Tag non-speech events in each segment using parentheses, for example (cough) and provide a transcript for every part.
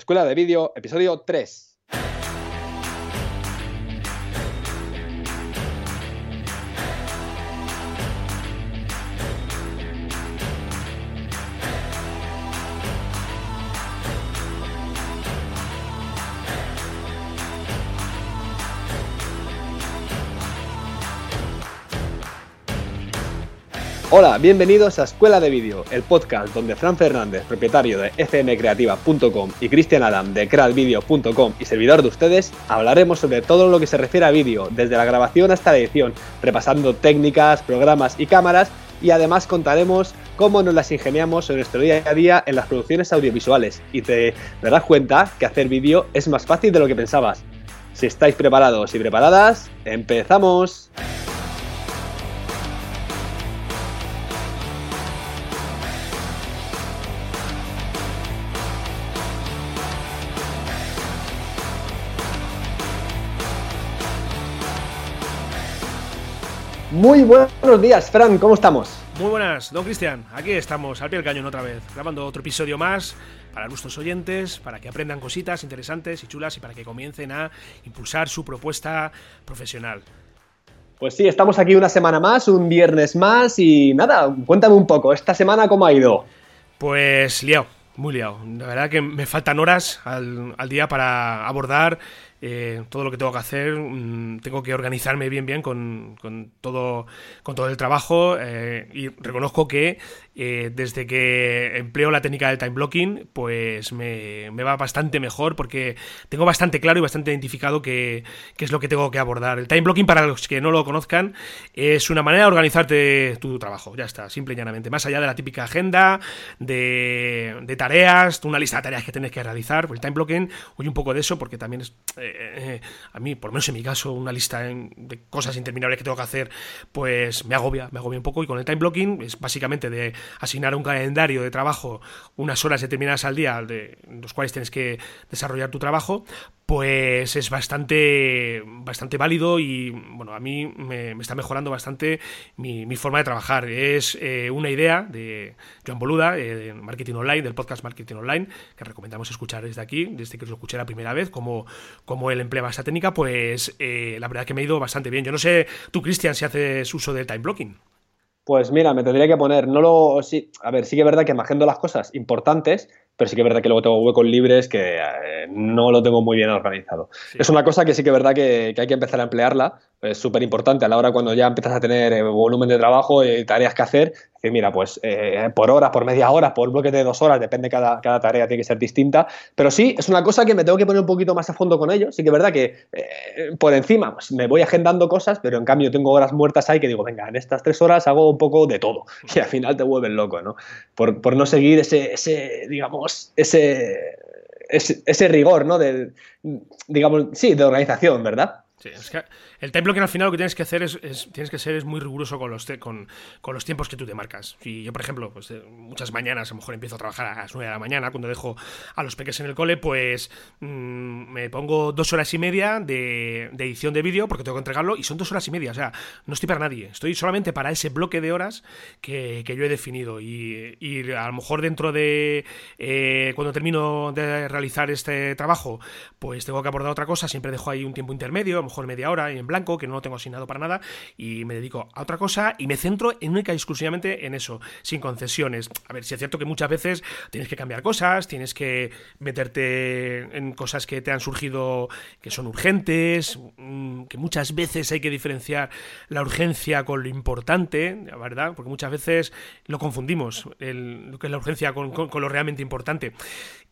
Escuela de Vídeo, episodio 3. Hola, bienvenidos a Escuela de Vídeo, el podcast donde Fran Fernández, propietario de fmcreativa.com y Cristian Adam de crealvideo.com y servidor de ustedes, hablaremos sobre todo lo que se refiere a vídeo, desde la grabación hasta la edición, repasando técnicas, programas y cámaras y además contaremos cómo nos las ingeniamos en nuestro día a día en las producciones audiovisuales y te darás cuenta que hacer vídeo es más fácil de lo que pensabas. Si estáis preparados y preparadas, empezamos. Muy buenos días, Fran, ¿cómo estamos? Muy buenas, don Cristian. Aquí estamos, al pie del cañón otra vez, grabando otro episodio más para nuestros oyentes, para que aprendan cositas interesantes y chulas y para que comiencen a impulsar su propuesta profesional. Pues sí, estamos aquí una semana más, un viernes más y nada, cuéntame un poco, ¿esta semana cómo ha ido? Pues liado, muy liado. La verdad que me faltan horas al, al día para abordar eh, todo lo que tengo que hacer, mm, tengo que organizarme bien bien con, con, todo, con todo el trabajo eh, y reconozco que eh, desde que empleo la técnica del time blocking, pues me, va bastante mejor porque tengo bastante claro y bastante identificado qué, es lo que tengo que abordar. El time blocking, para los que no lo conozcan, es una manera de organizarte tu trabajo, ya está, simple y llanamente. Más allá de la típica agenda, de, tareas, una lista de tareas que tienes que realizar, pues el time blocking huye un poco de eso porque también es, eh, a mí, por lo menos en mi caso, una lista de cosas interminables que tengo que hacer, pues me agobia, me agobia un poco. Y con el time blocking es básicamente de asignar un calendario de trabajo, unas horas determinadas al día, de los cuales tienes que desarrollar tu trabajo, pues es bastante, bastante válido y bueno, a mí me, está mejorando bastante mi, forma de trabajar. Es eh, una idea de Joan Boluda, eh, de Marketing Online, del podcast Marketing Online, que recomendamos escuchar desde aquí, desde que lo escuché la primera vez, como, como él emplea esta técnica, pues eh, la verdad que me ha ido bastante bien. Yo no sé, tú, Cristian, si haces uso del time blocking. Pues mira, me tendría que poner, no lo, sí, a ver, sí que es verdad que me las cosas importantes, pero sí que es verdad que luego tengo huecos libres que eh, no lo tengo muy bien organizado. Es una cosa que sí que es verdad que, que hay que empezar a emplearla, es súper importante a la hora cuando ya empiezas a tener eh, volumen de trabajo y tareas que hacer, que mira, pues eh, por horas, por media hora, por bloque de dos horas, depende, cada, cada tarea tiene que ser distinta, pero sí, es una cosa que me tengo que poner un poquito más a fondo con ello, sí que es verdad que eh, por encima pues, me voy agendando cosas, pero en cambio tengo horas muertas ahí que digo, venga, en estas tres horas hago un poco de todo, y al final te vuelves loco, ¿no? Por, por no seguir ese, ese digamos, ese, ese, ese rigor, ¿no? De, digamos, sí, de organización, ¿verdad? Sí, es que el time blocking al final lo que tienes que hacer es, tienes que ser es muy riguroso con los, con, con, los tiempos que tú te marcas. Si yo, por ejemplo, pues muchas mañanas a lo mejor empiezo a trabajar a las 9 de la mañana cuando dejo a los peques en el cole, pues mm, me pongo dos horas y media de, edición de vídeo porque tengo que entregarlo y son dos horas y media. O sea, no estoy para nadie. Estoy solamente para ese bloque de horas que, yo he definido. Y, y, a lo mejor dentro de eh, cuando termino de realizar este trabajo, pues tengo que abordar otra cosa. Siempre dejo ahí un tiempo intermedio, mejor media hora en blanco, que no lo tengo asignado para nada, y me dedico a otra cosa y me centro en única y exclusivamente en eso, sin concesiones. A ver, si es cierto que muchas veces tienes que cambiar cosas, tienes que meterte en cosas que te han surgido que son urgentes, mm, que muchas veces hay que diferenciar la urgencia con lo importante, ¿verdad? Porque muchas veces lo confundimos, lo que es la urgencia con, lo realmente importante.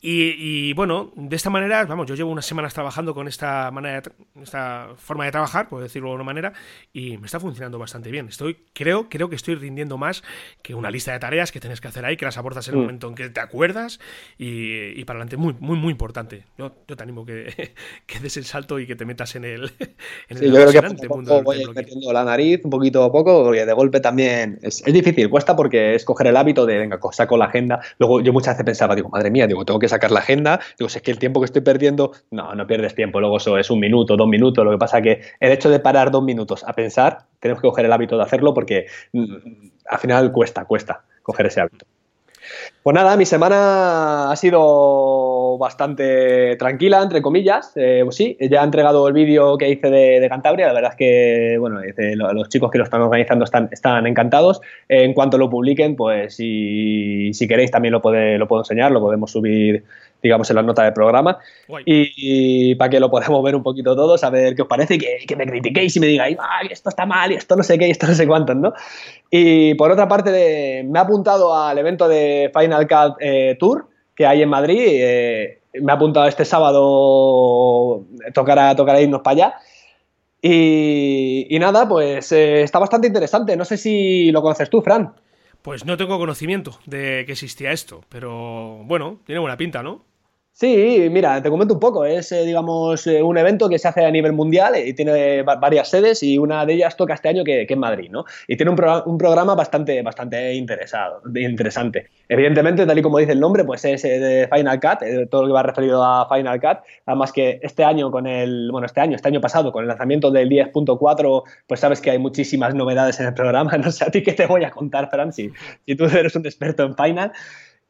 Y, bueno, de esta manera, vamos, yo llevo unas semanas trabajando con esta manera, esta forma de trabajar, por decirlo de alguna manera, y me está funcionando bastante bien. Estoy, creo, creo que estoy rindiendo más que una lista de tareas que tienes que hacer ahí, que las abordas en el mm. momento en que te acuerdas y, para adelante. Muy, muy, muy importante. Yo, yo te animo que, (laughs) que, des el salto y que te metas en el, en el yo creo que mundo voy metiendo la nariz un poquito a poco, porque de golpe también es, es, difícil, cuesta porque es coger el hábito de, venga, saco la agenda. Luego yo muchas veces pensaba, digo, madre mía, digo, tengo que sacar la agenda. Digo, si es que el tiempo que estoy perdiendo, no, no pierdes tiempo. Luego eso es un minuto, dos minutos. Lo que pasa que el hecho de parar dos minutos a pensar, tenemos que coger el hábito de hacerlo porque mm, al final cuesta, cuesta coger ese hábito. Pues nada, mi semana ha sido bastante tranquila, entre comillas. Eh, pues sí, ya he entregado el vídeo que hice de, Cantabria. La verdad es que, bueno, los chicos que lo están organizando están, están encantados. en cuanto lo publiquen, pues si, si queréis también lo, puede, lo puedo enseñar, lo podemos subir digamos, en la nota del programa. Y, para que lo podamos ver un poquito todos, a ver qué os parece, que, que me critiquéis y me digáis, esto está mal, y esto no sé qué, y esto no sé cuántos, ¿no? Y por otra parte, me ha apuntado al evento de Final Cut eh, Tour que hay en Madrid. Eh, me ha apuntado este sábado, tocará, tocará irnos para allá. Y, nada, pues eh, está bastante interesante. No sé si lo conoces tú, Fran. Pues no tengo conocimiento de que existía esto, pero bueno, tiene buena pinta, ¿no? Sí, mira, te comento un poco. Es, eh, digamos, eh, un evento que se hace a nivel mundial y tiene varias sedes y una de ellas toca este año que, que en Madrid, ¿no? Y tiene un, un, programa bastante, bastante interesado, interesante. Evidentemente, tal y como dice el nombre, pues es eh, de Final Cut, todo lo que va referido a Final Cut. Además que este año con el, bueno, este año, este año pasado, con el lanzamiento del 10.4, pues sabes que hay muchísimas novedades en el programa. (laughs) No sé a ti qué te voy a contar, Fran, si, si tú eres un experto en Final.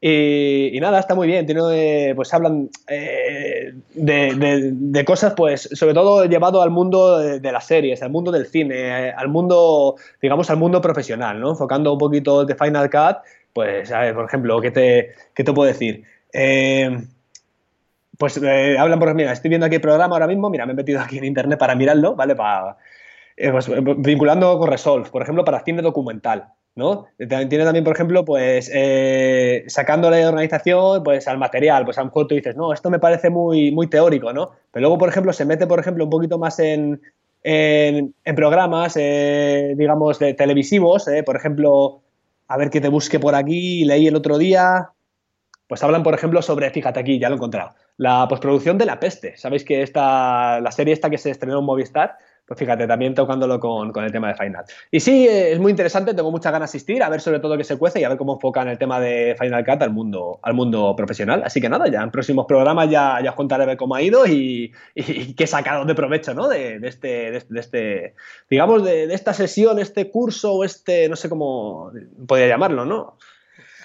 Y, nada, está muy bien. Tiene, pues hablan eh, de, cosas, pues, sobre todo llevado al mundo de, las series, al mundo del cine, al mundo, digamos, al mundo profesional, ¿no? Enfocando un poquito de Final Cut, pues, a ver, por ejemplo, ¿qué te, qué te puedo decir? Eh, pues eh, hablan por mira, estoy viendo aquí el programa ahora mismo, mira, me he metido aquí en internet para mirarlo, ¿vale? Para, pues, vinculando con Resolve, por ejemplo, para cine documental. ¿No? Tiene también, por ejemplo, pues eh, sacándole de organización pues, al material, pues a lo mejor tú dices, no, esto me parece muy, muy teórico, ¿no? Pero luego, por ejemplo, se mete, por ejemplo, un poquito más en, en, programas, eh, digamos, de televisivos, eh, por ejemplo, a ver que te busque por aquí, leí el otro día, pues hablan, por ejemplo, sobre, fíjate aquí, ya lo he encontrado, la postproducción de La Peste. Sabéis que esta, la serie esta que se estrenó en Movistar, pues fíjate, también tocándolo con, el tema de Final. Y sí, es muy interesante, tengo muchas ganas de asistir, a ver sobre todo qué se cuece y a ver cómo enfocan el tema de Final Cut al mundo, al mundo profesional. Así que nada, ya en próximos programas ya, ya os contaré ver cómo ha ido y, qué he sacado de provecho, ¿no? De, este, de, este, digamos, de, esta sesión, este curso o este, no sé cómo podría llamarlo, ¿no?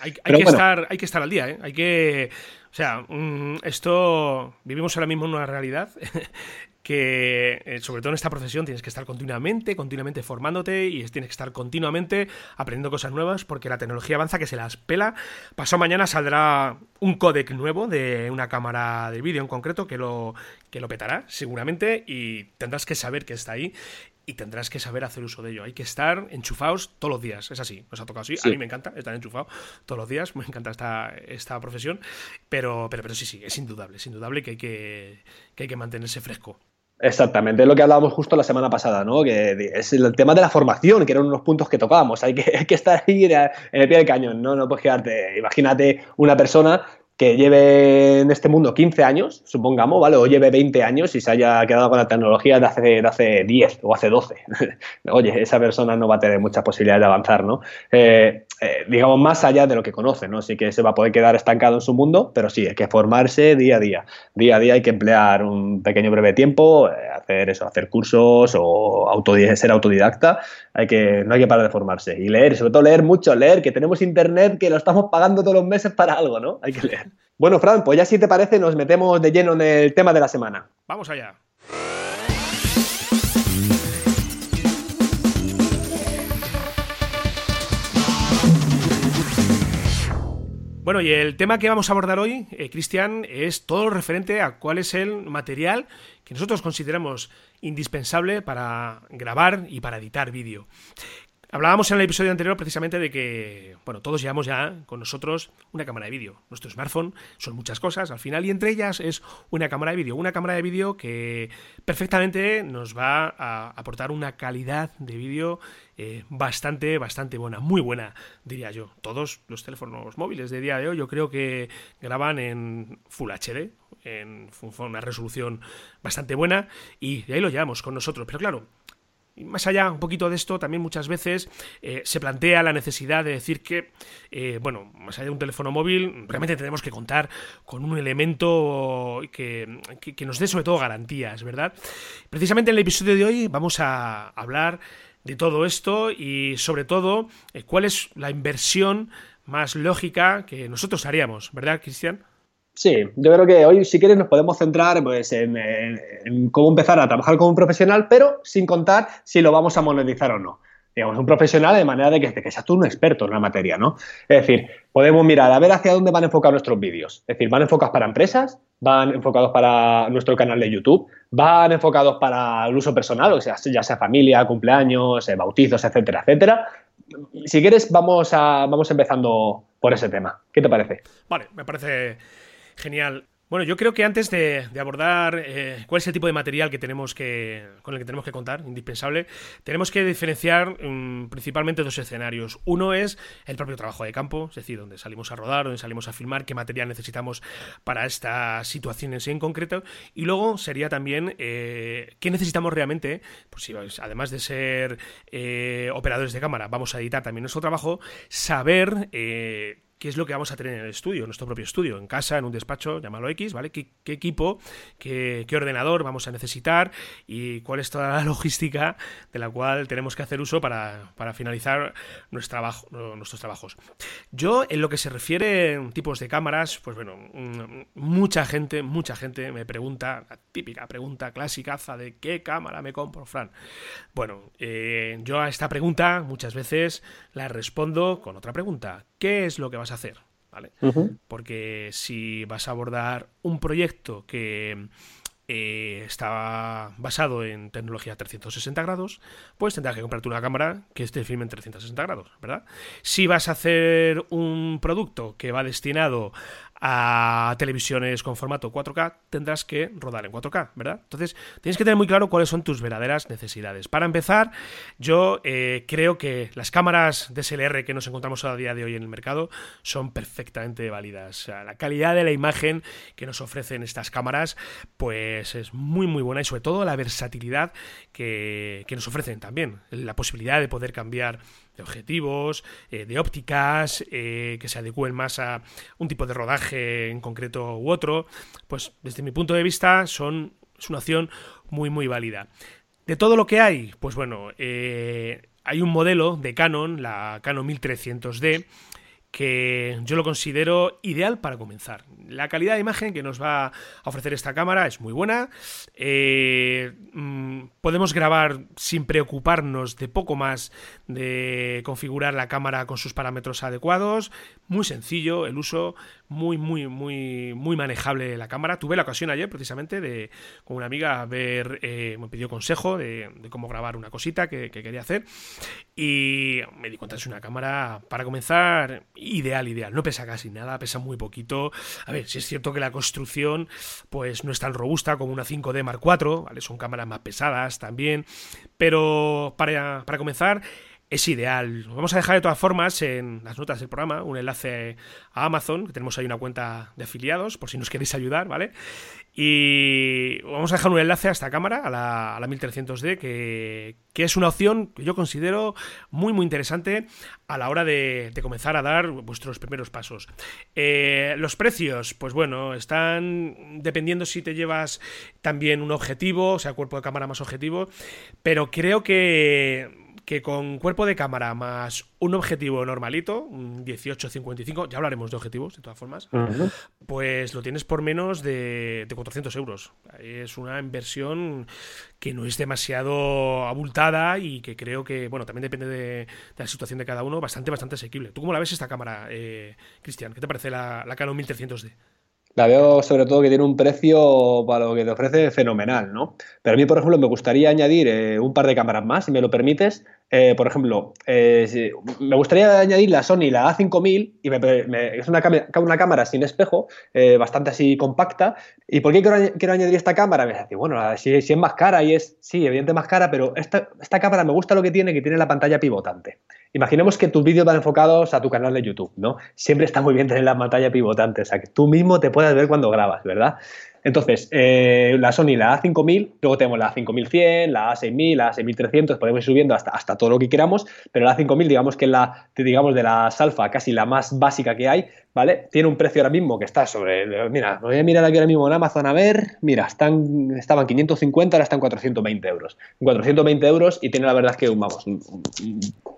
Hay, que estar, hay que estar al día, ¿eh? Hay que... O sea, mm, esto vivimos ahora mismo en una realidad (laughs) que eh, sobre todo en esta profesión tienes que estar continuamente, continuamente formándote y tienes que estar continuamente aprendiendo cosas nuevas porque la tecnología avanza que se las pela. Pasado mañana saldrá un codec nuevo de una cámara de vídeo en concreto que lo, que lo petará seguramente y tendrás que saber que está ahí y tendrás que saber hacer uso de ello. Hay que estar enchufados todos los días. Es así, nos ha tocado así. A mí me encanta estar enchufado todos los días. (laughs) Me encanta esta, esta profesión. Pero, pero, pero sí, sí, es indudable. Es indudable que hay que, que, hay que mantenerse fresco. Exactamente, es lo que hablábamos justo la semana pasada, ¿no? Que es el tema de la formación, que eran unos puntos que tocábamos. Hay que, (laughs) hay que estar ahí en el pie del cañón, ¿no? No puedes quedarte. Imagínate una persona que lleve en este mundo 15 años, supongamos, ¿vale? O lleve 20 años y se haya quedado con la tecnología de hace, de hace 10 o hace 12. (laughs) Oye, esa persona no va a tener muchas posibilidades de avanzar, ¿no? Eh, eh, digamos, más allá de lo que conoce, ¿no? Sí que se va a poder quedar estancado en su mundo, pero sí, hay que formarse día a día. Día a día hay que emplear un pequeño breve tiempo, eh, hacer eso, hacer cursos o ser autodidacta. Hay que, no hay que parar de formarse. Y leer, sobre todo leer mucho, leer, que tenemos internet, que lo estamos pagando todos los meses para algo, ¿no? Hay que leer. Bueno, Fran, pues ya si te parece, nos metemos de lleno en el tema de la semana. Vamos allá. Bueno, y el tema que vamos a abordar hoy, eh, Cristian, es todo referente a cuál es el material que nosotros consideramos indispensable para grabar y para editar vídeo. Hablábamos en el episodio anterior precisamente de que, bueno, todos llevamos ya con nosotros una cámara de vídeo. Nuestro smartphone son muchas cosas al final y entre ellas es una cámara de vídeo. Una cámara de vídeo que perfectamente nos va a aportar una calidad de vídeo eh, bastante, bastante buena, muy buena, diría yo. Todos los teléfonos móviles de día de hoy yo creo que graban en Full HD, en una resolución bastante buena y de ahí lo llevamos con nosotros. Pero claro, y más allá un poquito de esto, también muchas veces eh, se plantea la necesidad de decir que, eh, bueno, más allá de un teléfono móvil, realmente tenemos que contar con un elemento que, que, nos dé sobre todo garantías, ¿verdad? Precisamente en el episodio de hoy vamos a hablar de todo esto y sobre todo eh, cuál es la inversión más lógica que nosotros haríamos, ¿verdad, Cristian? Sí, yo creo que hoy, si quieres, nos podemos centrar pues, en, cómo empezar a trabajar como un profesional, pero sin contar si lo vamos a monetizar o no. Digamos, un profesional de manera de que, que seas tú un experto en la materia, ¿no? Es decir, podemos mirar a ver hacia dónde van enfocados nuestros vídeos. Es decir, van enfocados para empresas, van enfocados para nuestro canal de YouTube, van enfocados para el uso personal, o sea, ya sea familia, cumpleaños, eh, bautizos, etcétera, etcétera. Si quieres, vamos, a, vamos empezando por ese tema. ¿Qué te parece? Vale, me parece Genial. Bueno, yo creo que antes de, abordar eh, cuál es el tipo de material que tenemos que, con el que tenemos que contar, indispensable, tenemos que diferenciar mm, principalmente dos escenarios. Uno es el propio trabajo de campo, es decir, donde salimos a rodar, donde salimos a filmar, qué material necesitamos para esta situación en concreto. Y luego sería también eh, qué necesitamos realmente, pues si además de ser eh, operadores de cámara, vamos a editar también nuestro trabajo, saber qué es lo que vamos a tener en el estudio, en nuestro propio estudio, en casa, en un despacho, llámalo X, ¿vale? ¿Qué, equipo, qué, ordenador vamos a necesitar y cuál es toda la (laughs) logística de la cual tenemos que hacer uso para, finalizar nuestro trabajo, nuestros trabajos. Yo, en lo que se refiere a tipos de cámaras, pues bueno, mm, mucha gente, mucha gente me pregunta, la típica pregunta clásica de qué cámara me compro, Fran. Bueno, eh, yo a esta pregunta muchas veces la respondo con otra pregunta. ¿Qué es lo que vas a hacer? ¿Vale? Porque si vas a abordar un proyecto que eh, está basado en tecnología 360 grados, pues tendrás que comprarte una cámara que esté firme en 360 grados, ¿verdad? Si vas a hacer un producto que va destinado a televisiones con formato 4K, tendrás que rodar en 4K, ¿verdad? Entonces, tienes que tener muy claro cuáles son tus verdaderas necesidades. Para empezar, yo eh, creo que las cámaras DSLR que nos encontramos a día de hoy en el mercado son perfectamente válidas. la calidad de la imagen que nos ofrecen estas cámaras, pues es muy, muy buena y sobre todo la versatilidad que, que nos ofrecen también. La posibilidad de poder cambiar de objetivos, eh, de ópticas, eh, que se adecúen más a un tipo de rodaje en concreto u otro, pues desde mi punto de vista son, es una opción muy muy válida. De todo lo que hay, pues bueno, eh, hay un modelo de Canon, la Canon 1300D, que yo lo considero ideal para comenzar. La calidad de imagen que nos va a ofrecer esta cámara es muy buena. Eh, mm, podemos grabar sin preocuparnos de poco más de configurar la cámara con sus parámetros adecuados. Muy sencillo el uso, muy, muy, muy, muy manejable la cámara. Tuve la ocasión ayer precisamente de con una amiga ver, eh, me pidió consejo de, cómo grabar una cosita que, que quería hacer y me di cuenta es una cámara para comenzar ideal, ideal. No pesa casi nada, pesa muy poquito. A ver, si es cierto que la construcción pues no es tan robusta como una 5D Mark IV, ¿vale? Son cámaras más pesadas también, pero para, para comenzar es ideal. Vamos a dejar de todas formas en las notas del programa un enlace a Amazon, que tenemos ahí una cuenta de afiliados, por si nos queréis ayudar, ¿vale? Y vamos a dejar un enlace a esta cámara, a la, 1300D, que, es una opción que yo considero muy, muy interesante a la hora de, comenzar a dar vuestros primeros pasos. Eh, los precios, pues bueno, están dependiendo si te llevas también un objetivo, o sea, cuerpo de cámara más objetivo, pero creo que que con cuerpo de cámara más un objetivo normalito, un 18-55, ya hablaremos de objetivos de todas formas, pues lo tienes por menos de, 400 euros. Es una inversión que no es demasiado abultada y que creo que, bueno, también depende de, la situación de cada uno, bastante, bastante asequible. ¿Tú cómo la ves esta cámara, eh, Cristian? ¿Qué te parece la, la Canon 1300D? La veo sobre todo que tiene un precio para lo que te ofrece fenomenal, ¿no? Pero a mí, por ejemplo, me gustaría añadir eh, un par de cámaras más, si me lo permites. Eh, por ejemplo, eh, me gustaría añadir la Sony, la A5000, y es una, una, cámara sin espejo, bastante así compacta. ¿Y por qué quiero, añadir esta cámara? Me dice, bueno, si, es más cara y es, sí, evidentemente más cara, pero esta, esta cámara me gusta lo que tiene, que tiene la pantalla pivotante. Imaginemos que tus vídeos van enfocados a tu canal de YouTube, ¿no? Siempre está muy bien tener la pantalla pivotante, o sea, que tú mismo te puedas ver cuando grabas, ¿verdad? Entonces, eh, la Sony, la A5000, luego tenemos la A5100, la A6000, la A6300, podemos ir subiendo hasta, hasta todo lo que queramos, pero la A5000, digamos que es la, digamos, de las alfa, casi la más básica que hay, ¿vale? Tiene un precio ahora mismo que está sobre, mira, voy a mirar aquí ahora mismo en Amazon a ver, mira, están, estaban 550, ahora están 420 euros. 420 euros y tiene la verdad que, vamos,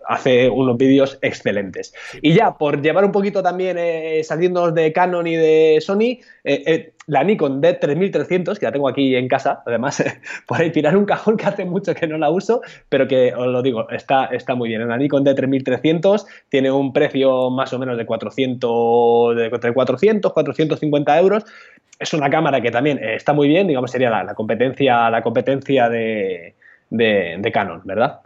hace unos vídeos excelentes. Y ya, por llevar un poquito también, eh, saliendo de Canon y de Sony, eh, eh, la Nikon D3300, que la tengo aquí en casa, además, (laughs) por ahí tirar un cajón que hace mucho que no la uso, pero que os lo digo, está, está muy bien. La Nikon D3300 tiene un precio más o menos de 400, de entre 400, 450 euros. Es una cámara que también está muy bien, digamos, sería la, competencia, la competencia de Canon, ¿verdad?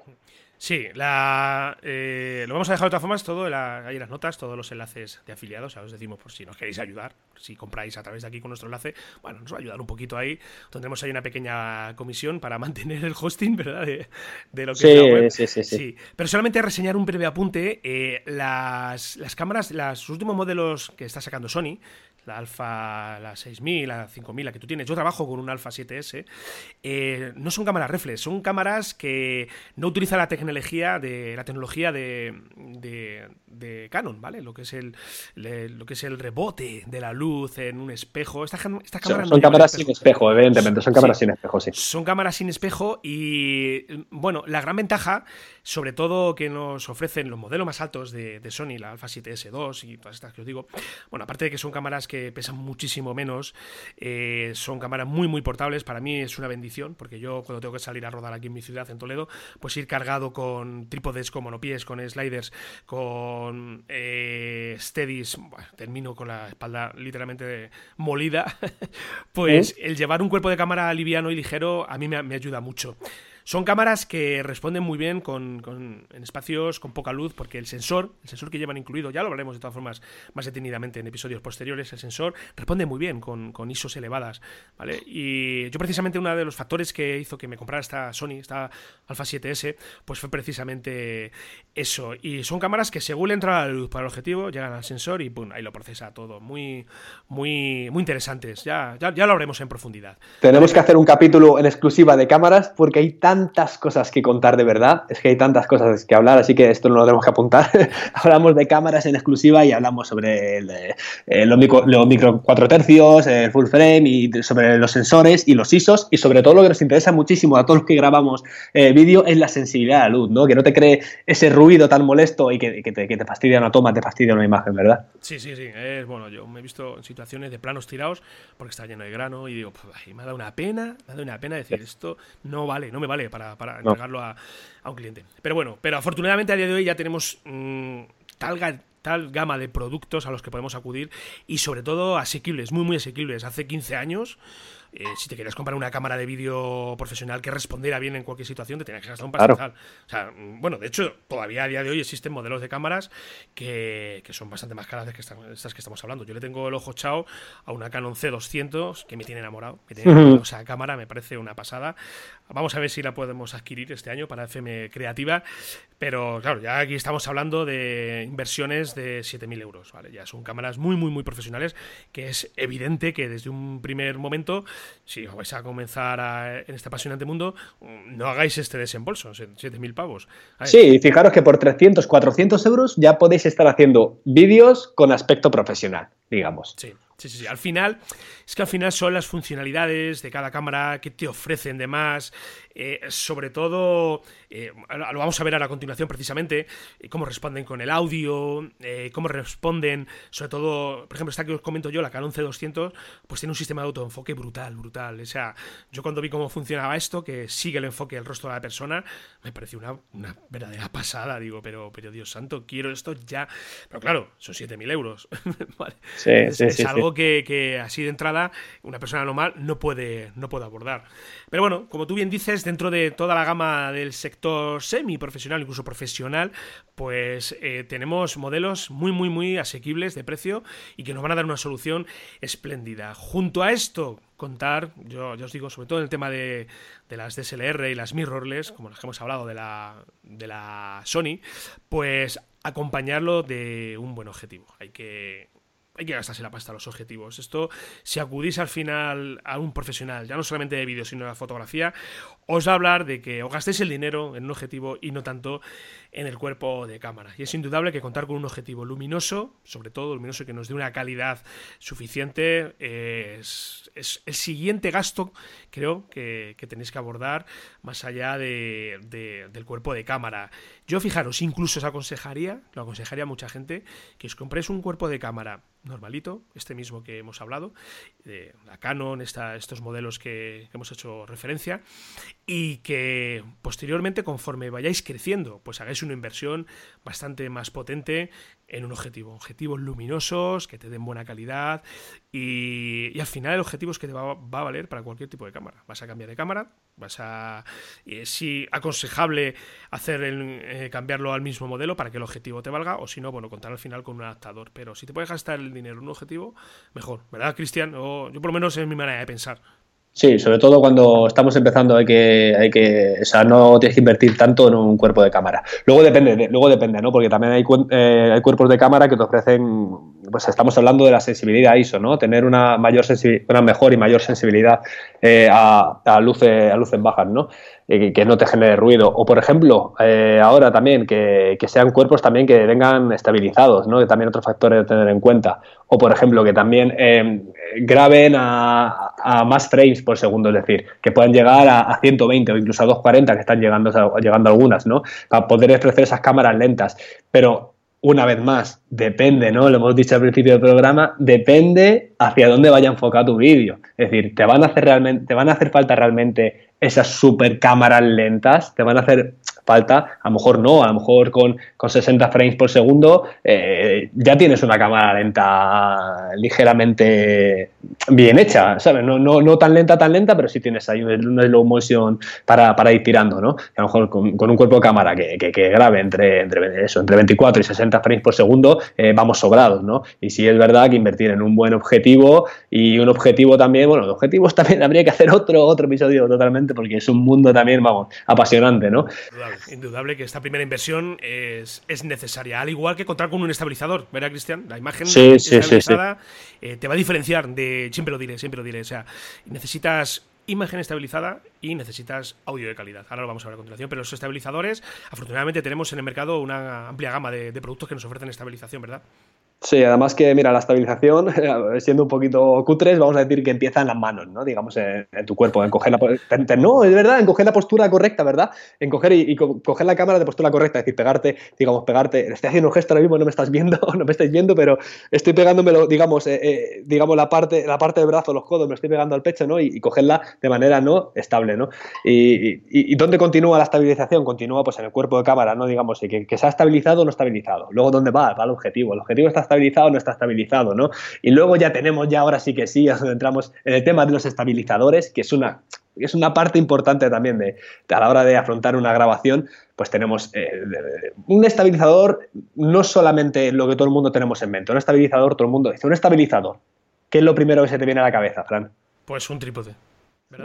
Sí, la, eh, lo vamos a dejar de todas formas, todo ahí las notas, todos los enlaces de afiliados, ya os decimos por si nos queréis ayudar, si compráis a través de aquí con nuestro enlace, bueno, nos va a ayudar un poquito ahí, tendremos ahí una pequeña comisión para (laughs) mantener el hosting, ¿verdad? De, lo que sí, es la web. Sí, sí, sí, Pero solamente reseñar un breve apunte, eh, las, las cámaras, los últimos modelos que está sacando Sony, la Alpha, la 6000, la 5000, la que tú tienes. Yo trabajo con un Alpha 7S. Eh, no son cámaras reflex, son cámaras que no utilizan la tecnología de la tecnología de, de, Canon, ¿vale? Lo que es el lo que es el rebote de la luz en un espejo. Estas, cámaras son, cámaras sin espejo, evidentemente, son cámaras sin espejo, sí. Son cámaras sin espejo y bueno, la gran ventaja, sobre todo que nos ofrecen los modelos más altos de, de Sony, la Alpha 7S2 y todas estas que os digo, bueno, aparte de que son cámaras que pesan muchísimo menos. Eh, son cámaras muy, muy portables. Para mí es una bendición, porque yo cuando tengo que salir a rodar aquí en mi ciudad, en Toledo, pues ir cargado con trípodes, con monopies, con sliders, con eh, steadies, termino con la espalda literalmente molida, (laughs) pues el llevar un cuerpo de cámara liviano y ligero a mí me ayuda mucho. Son cámaras que responden muy bien con, en espacios con poca luz, porque el sensor, el sensor que llevan incluido, ya lo hablaremos de todas formas más detenidamente en episodios posteriores, el sensor responde muy bien con, ISOs elevadas, ¿vale? Y yo precisamente uno de los factores que hizo que me comprara esta Sony, esta Alpha 7S, pues fue precisamente eso. Y son cámaras que según le entra la luz para el objetivo, llegan al sensor y ¡pum! ahí lo procesa todo. Muy, muy, muy interesantes. Ya, ya, ya lo haremos en profundidad. Tenemos que hacer un capítulo en exclusiva de cámaras porque hay tan tantas cosas que contar de verdad, es que hay tantas cosas que hablar, así que esto no lo tenemos que apuntar. (laughs) hablamos de cámaras en exclusiva y hablamos sobre el, eh, los, micro, 4 tercios, el full frame y sobre los sensores y los ISOs y sobre todo lo que nos interesa muchísimo a todos los que grabamos eh, vídeo es la sensibilidad a la luz, ¿no? Que no te cree ese ruido tan molesto y que, te, que te fastidia una toma, te fastidia una imagen, ¿verdad? Sí, sí, sí. Es, bueno, yo me he visto en situaciones de planos tirados porque está lleno de grano y digo, me ha dado una pena, me ha dado una pena decir esto no vale, no me vale para, para entregarlo a, un cliente. Pero bueno, pero afortunadamente a día de hoy ya tenemos mm, tal, tal gama de productos a los que podemos acudir y sobre todo asequibles, muy muy asequibles. Hace 15 años eh, si te querías comprar una cámara de vídeo profesional que respondiera bien en cualquier situación, te tenías que gastar un pastizal. O sea, mm, bueno, de hecho, todavía a día de hoy existen modelos de cámaras que, son bastante más caras de que estas que estamos hablando. Yo le tengo el ojo chao a una Canon C200 que me tiene enamorado. o sea, (laughs) cámara me parece una pasada. Vamos a ver si la podemos adquirir este año para FM Creativa. Pero claro, ya aquí estamos hablando de inversiones de 7.000 euros. ¿vale? Ya son cámaras muy, muy, muy profesionales que es evidente que desde un primer momento si os vais a comenzar en este apasionante mundo, no hagáis este desembolso, 7.000 pavos. Sí, fijaros que por 300, 400 euros ya podéis estar haciendo vídeos con aspecto profesional, digamos. Sí. Sí, sí, sí. Al final, es que al final son las funcionalidades de cada cámara que te ofrecen de más. Eh, sobre todo, eh, lo vamos a ver ahora a continuación precisamente, eh, cómo responden con el audio, cómo responden, sobre todo, por ejemplo, esta que os comento yo, la Canon C200, pues tiene un sistema de autoenfoque brutal, brutal. O sea, yo cuando vi cómo funcionaba esto, que sigue el enfoque del rostro de la persona, me pareció una, una verdadera pasada. Digo, pero, pero Dios santo, quiero esto ya. Pero claro, son 7.000 euros. (laughs) ¿vale? sí, sí, sí, algo que, así de entrada una persona normal no puede, no puede abordar. Pero bueno, como tú bien dices, dentro de toda la gama del sector semi-profesional, incluso profesional, pues eh, tenemos modelos muy, muy, muy asequibles de precio y que nos van a dar una solución espléndida. Junto a esto, contar, yo, os digo, sobre todo en el tema de, de, las DSLR y las mirrorless, como las que hemos hablado de la, de la Sony, pues acompañarlo de un buen objetivo. Hay que hay que gastarse la pasta a los objetivos. Esto, si acudís al final a un profesional, ya no solamente de vídeo, sino de fotografía, os va a hablar de que os gastéis el dinero en un objetivo y no tanto en el cuerpo de cámara. Y es indudable que contar con un objetivo luminoso, sobre todo luminoso que nos dé una calidad suficiente, es, el siguiente gasto, creo, que, tenéis que abordar más allá de, del cuerpo de cámara. Yo, fijaros, incluso os aconsejaría, lo aconsejaría a mucha gente, que os compréis un cuerpo de cámara normalito, este mismo que hemos hablado, de la Canon, estos modelos que, hemos hecho referencia, y que posteriormente, conforme vayáis creciendo, pues hagáis una inversión bastante más potente en un objetivo. Objetivos luminosos, que te den buena calidad, y, al final el objetivo es que te va, a valer para cualquier tipo de cámara. Vas a cambiar de cámara, vas a... si aconsejable hacer el, eh, cambiarlo al mismo modelo para que el objetivo te valga, o si no, bueno, contar al final con un adaptador. Pero si te puedes gastar el dinero en un objetivo, mejor, ¿verdad, Cristian? O yo por lo menos es mi manera de pensar. Sí, sobre todo cuando estamos empezando hay que, hay que, o sea, no tienes que invertir tanto en un cuerpo de cámara. Luego depende, luego depende, ¿no? Porque también hay, eh, hay cuerpos de cámara que te ofrecen, pues estamos hablando de la sensibilidad ISO, ¿no? Tener una mayor una mejor y mayor sensibilidad eh, a, a, luces, a luces bajas, ¿no? Eh, que no te genere ruido. O, por ejemplo, eh, ahora también que, sean cuerpos también que vengan estabilizados, ¿no? que también otro factor a tener en cuenta. O, por ejemplo, que también eh, graben a, más frames por segundo, es decir, que puedan llegar a, 120 o incluso a 240, que están llegando, llegando algunas, ¿no? Para poder ofrecer esas cámaras lentas. Pero una vez más, depende, ¿no? Lo hemos dicho al principio del programa, depende hacia dónde vaya enfocado tu vídeo. Es decir, te van a hacer realmente, te van a hacer falta realmente esas super cámaras lentas, te van a hacer falta, a lo mejor no, a lo mejor con, con 60 frames por segundo eh, ya tienes una cámara lenta ligeramente bien hecha, ¿sabes? No, no, no tan lenta, tan lenta, pero sí tienes ahí un, slow motion para, para, ir tirando, ¿no? a lo mejor con, un cuerpo de cámara que, que, grabe entre, entre, eso, entre 24 y 60 frames por segundo, eh, vamos sobrados, ¿no? Y sí es verdad que invertir en un buen objetivo y un objetivo también, bueno, los objetivos (laughs) también habría que hacer otro, otro episodio totalmente porque es un mundo también, vamos, apasionante, ¿no? Indudable, que esta primera inversión es, necesaria, al igual que contar con un estabilizador, ¿verdad, Cristian? La imagen estabilizada eh, te va a diferenciar de, siempre lo diré, siempre lo diré, o sea, necesitas imagen estabilizada y necesitas audio de calidad. Ahora lo vamos a ver a continuación, pero los estabilizadores, afortunadamente tenemos en el mercado una amplia gama de productos que nos ofrecen estabilización, ¿verdad? Sí, además que, mira, la estabilización, (laughs) siendo un poquito cutres, vamos a decir que empieza en las manos, ¿no? Digamos, en, tu cuerpo, en coger la... No, es verdad, en coger la postura correcta, ¿verdad? En coger y, coger la cámara de postura correcta, es decir, pegarte, digamos, pegarte... Estoy haciendo un gesto ahora mismo, no me estás viendo, (laughs) no me estáis viendo, pero estoy pegándomelo, digamos, eh, eh, digamos, la parte, la parte del brazo, los codos, me estoy pegando al pecho, ¿no? Y, cogerla de manera no estable, ¿no? Y, dónde continúa la estabilización? Continúa, pues, en el cuerpo de cámara, ¿no? Digamos, que, que se ha estabilizado o no estabilizado. Luego, ¿dónde va? Va el objetivo. El objetivo está estabilizado o no está estabilizado, ¿no? Y luego ya tenemos, ya ahora sí que sí, (laughs) entramos en el tema de los estabilizadores, que es una, es una parte importante también de, a la hora de afrontar una grabación, pues tenemos eh, un estabilizador, no solamente lo que todo el mundo tenemos en mente, un estabilizador, todo el mundo dice, un estabilizador. ¿Qué es lo primero que se te viene a la cabeza, Fran? Pues un trípode.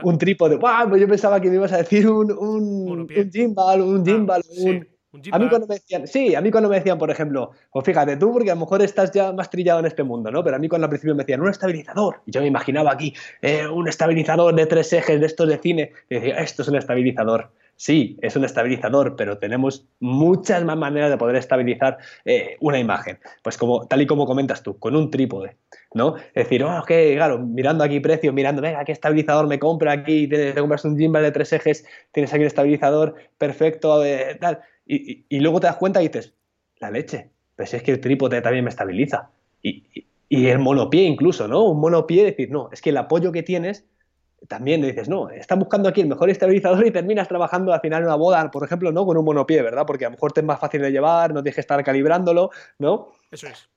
Un trípode. Pues yo pensaba que me ibas a decir un, un, un gimbal, un ah, gimbal, un, a mí cuando me decían, sí, a mí cuando me decían, por ejemplo, pues fíjate tú, porque a lo mejor estás ya más trillado en este mundo, ¿no? Pero a mí cuando al principio me decían, un estabilizador, y yo me imaginaba aquí eh, un estabilizador de tres ejes de estos de cine, y decía, esto es un estabilizador. Sí, es un estabilizador, pero tenemos muchas más maneras de poder estabilizar eh, una imagen. Pues como, tal y como comentas tú, con un trípode, ¿no? Es decir, oh, claro, mirando aquí precio, mirando, venga, ¿qué estabilizador me compro aquí? Te, te compras un gimbal de tres ejes, tienes aquí el estabilizador perfecto, eh, tal y, luego te das cuenta y dices, la leche, si es que el trípode también me estabiliza. Y, el monopié incluso, ¿no? Un monopié, decir, no, es que el apoyo que tienes también dices, no, estás buscando aquí el mejor estabilizador y terminas trabajando al final en una boda, por ejemplo, ¿no? Con un monopié, ¿verdad? Porque a lo mejor te es más fácil de llevar, no tienes que estar calibrándolo, ¿no? Eso es.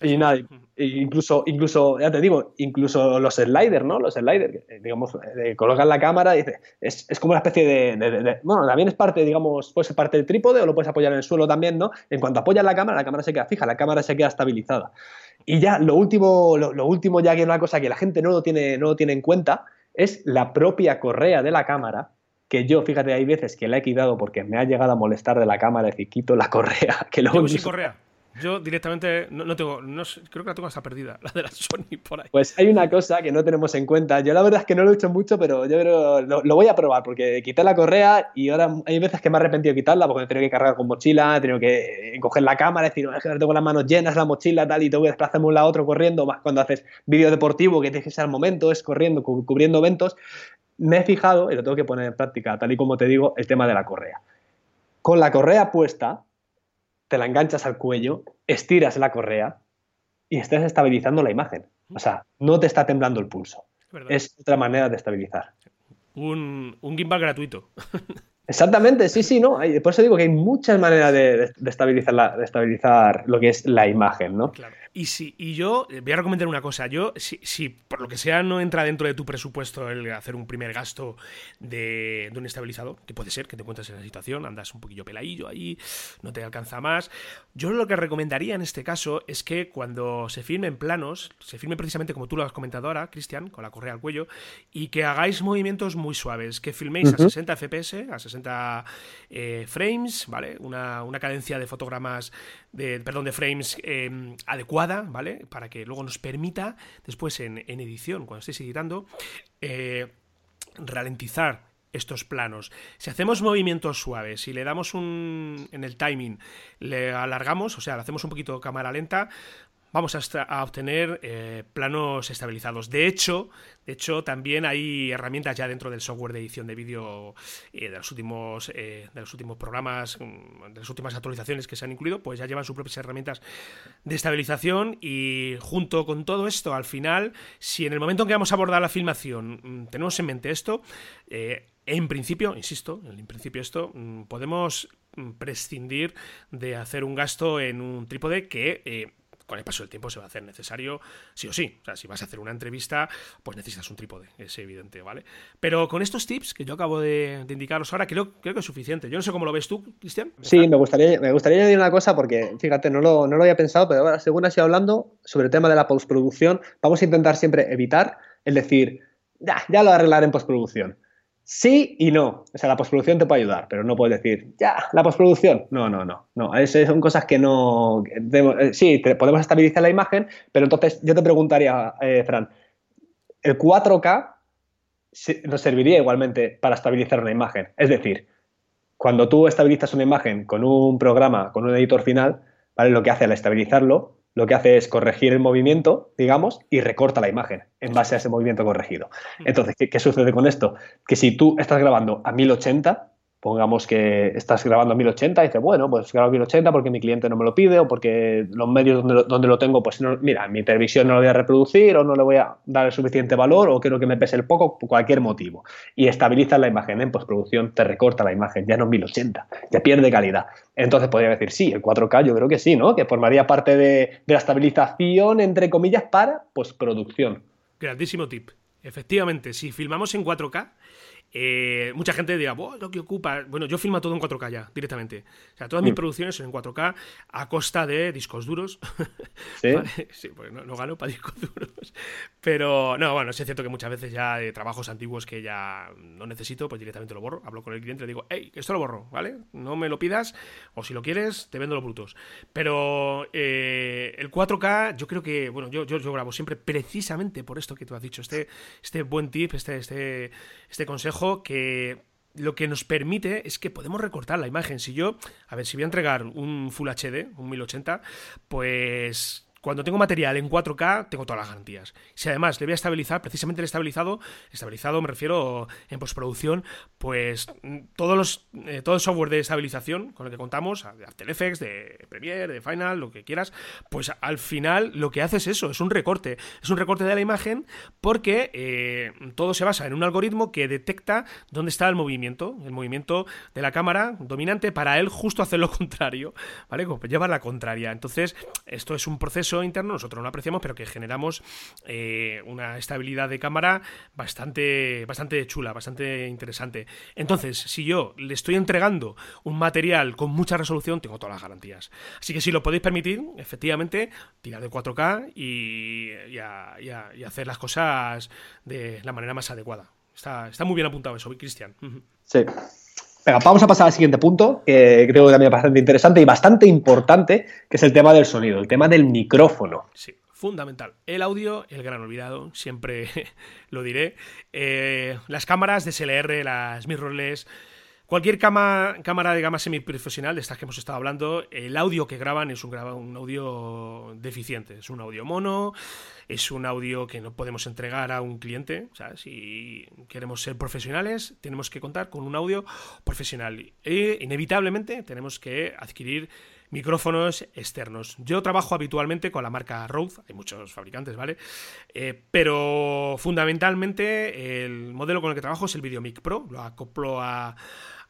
Y nada, (laughs) incluso, incluso, ya te digo, incluso los sliders, ¿no? Los sliders, digamos, colocan la cámara y dice, es, es como una especie de, Bueno, también es parte, digamos, puede ser parte del trípode o lo puedes apoyar en el suelo también, ¿no? En cuanto apoyas la cámara, la cámara se queda fija, la cámara se queda estabilizada. Y ya, lo último, lo, último ya que es una cosa que la gente no lo tiene, no lo tiene en cuenta, es la propia correa de la cámara, que yo, fíjate, hay veces que la he quitado porque me ha llegado a molestar de la cámara, decir, quito la correa, (laughs) que luego... sin correa? Yo directamente no, tengo, no, creo que la tengo hasta perdida, la de la Sony por ahí. Pues hay una cosa que no tenemos en cuenta. Yo la verdad es que no lo he hecho mucho, pero yo creo lo, voy a probar porque quité la correa y ahora hay veces que me he arrepentido de quitarla porque he tenido que cargar con mochila, he tenido que coger la cámara, decir, es que tengo las manos llenas, la mochila, tal, y tengo que desplazarme de un lado a otro corriendo, más cuando haces vídeo deportivo que tienes que ser al momento, es corriendo, cubriendo eventos. Me he fijado, y lo tengo que poner en práctica, tal y como te digo, el tema de la correa. Con la correa puesta, te la enganchas al cuello, estiras la correa y estás estabilizando la imagen. O sea, no te está temblando el pulso. Es, otra manera de estabilizar. Un, un gimbal gratuito. (laughs) Exactamente, sí, sí, ¿no? Por eso digo que hay muchas maneras de, estabilizar, de estabilizar lo que es la imagen, ¿no? Claro. Y, si, y yo eh, voy a recomendar una cosa. Yo, si, si, por lo que sea no entra dentro de tu presupuesto el hacer un primer gasto de, un estabilizador, que puede ser que te encuentres en la situación, andas un poquillo peladillo ahí, no te alcanza más. Yo lo que recomendaría en este caso es que cuando se filmen planos, se filme precisamente como tú lo has comentado ahora, Cristian, con la correa al cuello, y que hagáis movimientos muy suaves, que filméis a 60 FPS, a 60 eh, frames, ¿vale? Una, una, cadencia de fotogramas, de, perdón, de frames eh, adecuada ¿vale? Para que luego nos permita, después en, edición, cuando estéis editando, eh, ralentizar estos planos. Si hacemos movimientos suaves y le damos un. en el timing, le alargamos, o sea, le hacemos un poquito cámara lenta, vamos a, obtener eh, planos estabilizados. De hecho, de hecho, también hay herramientas ya dentro del software de edición de vídeo eh, de, los últimos, eh, de los últimos programas, mm, de las últimas actualizaciones que se han incluido, pues ya llevan sus propias herramientas de estabilización y junto con todo esto, al final, si en el momento en que vamos a abordar la filmación mm, tenemos en mente esto, en principio, insisto, en principio esto, mm, podemos prescindir de hacer un gasto en un trípode que con el paso del tiempo se va a hacer necesario, sí o sí. O sea, si vas a hacer una entrevista, pues necesitas un trípode, es evidente, ¿vale? Pero con estos tips que yo acabo de, indicaros ahora, creo, creo que es suficiente. Yo no sé cómo lo ves tú, Cristian. Sí, me gustaría, me gustaría añadir una cosa porque, fíjate, no lo, no lo había pensado, pero ahora, según así hablando sobre el tema de la postproducción, vamos a intentar siempre evitar el decir, ya, ya lo arreglaré en postproducción. Sí y no. O sea, la postproducción te puede ayudar, pero no puedes decir, ya, la postproducción. No, no, no. No, esas son cosas que no. Eh, sí, podemos estabilizar la imagen, pero entonces yo te preguntaría, eh, Fran, ¿el 4K nos serviría igualmente para estabilizar una imagen? Es decir, cuando tú estabilizas una imagen con un programa, con un editor final, ¿vale? Lo que hace al estabilizarlo lo que hace es corregir el movimiento, digamos, y recorta la imagen en base a ese movimiento corregido. Entonces, ¿qué, qué sucede con esto? Que si tú estás grabando a 1080, pongamos que estás grabando a 1080 y dices, bueno, pues grabo a 1080 porque mi cliente no me lo pide o porque los medios donde lo, donde lo tengo, pues mira, mi televisión no lo voy a reproducir o no le voy a dar el suficiente valor o quiero que me pese el poco por cualquier motivo. Y estabilizas la imagen en postproducción, te recorta la imagen, ya no en 1080, te pierde calidad. Entonces podría decir, sí, el 4K yo creo que sí, ¿no? Que formaría parte de, de la estabilización, entre comillas, para postproducción. Grandísimo tip. Efectivamente, si filmamos en 4K, eh, mucha gente dirá, lo que ocupa. Bueno, yo filmo todo en 4K ya, directamente. O sea, todas mis mm. producciones son en 4K a costa de discos duros. (laughs) Sí, sí pues no, gano para discos duros. Pero, no, bueno, es cierto que muchas veces ya de trabajos antiguos que ya no necesito, pues directamente lo borro. Hablo con el cliente y le digo, hey, esto lo borro, ¿vale? No me lo pidas, o si lo quieres, te vendo los brutos. Pero eh, el 4K, yo creo que, bueno, yo, yo, yo, grabo siempre precisamente por esto que tú has dicho, este, este buen tip, este, este, este consejo que lo que nos permite es que podemos recortar la imagen. Si yo, a ver, si voy a entregar un Full HD, un 1080, pues cuando tengo material en 4K, tengo todas las garantías. Si además le voy a estabilizar, precisamente el estabilizado, estabilizado me refiero en postproducción, pues todos los, eh, todo el software de estabilización con el que contamos, de After Effects, de Premiere, de Final, lo que quieras, pues al final lo que hace es eso, es un recorte. Es un recorte de la imagen porque eh, todo se basa en un algoritmo que detecta dónde está el movimiento, el movimiento de la cámara dominante para él justo hacer lo (laughs) contrario, ¿vale? Como llevar la contraria. Entonces, esto es un proceso interno, nosotros no lo apreciamos, pero que generamos eh, una estabilidad de cámara bastante, bastante chula, bastante interesante. Entonces, si yo le estoy entregando un material con mucha resolución, tengo todas las garantías. Así que si lo podéis permitir, efectivamente, tirar de 4K y, y, hacer las cosas de la manera más adecuada. Está, está muy bien apuntado eso, Cristian. Sí. Venga, vamos a pasar al siguiente punto, que creo que también es bastante interesante y bastante importante, que es el tema del sonido, el tema del micrófono. Sí, fundamental. El audio, el gran olvidado, siempre (laughs) lo diré. Eh, las cámaras DSLR, las mirrorless, Cualquier cámara de gama semiprofesional, de estas que hemos estado hablando, el audio que graban es un, audio deficiente. Es un audio mono, es un audio que no podemos entregar a un cliente. O sea, si queremos ser profesionales, tenemos que contar con un audio profesional. E inevitablemente tenemos que adquirir micrófonos externos. Yo trabajo habitualmente con la marca Rode, hay muchos fabricantes, ¿vale? Eh, pero fundamentalmente el modelo con el que trabajo es el VideoMic Pro, lo acoplo a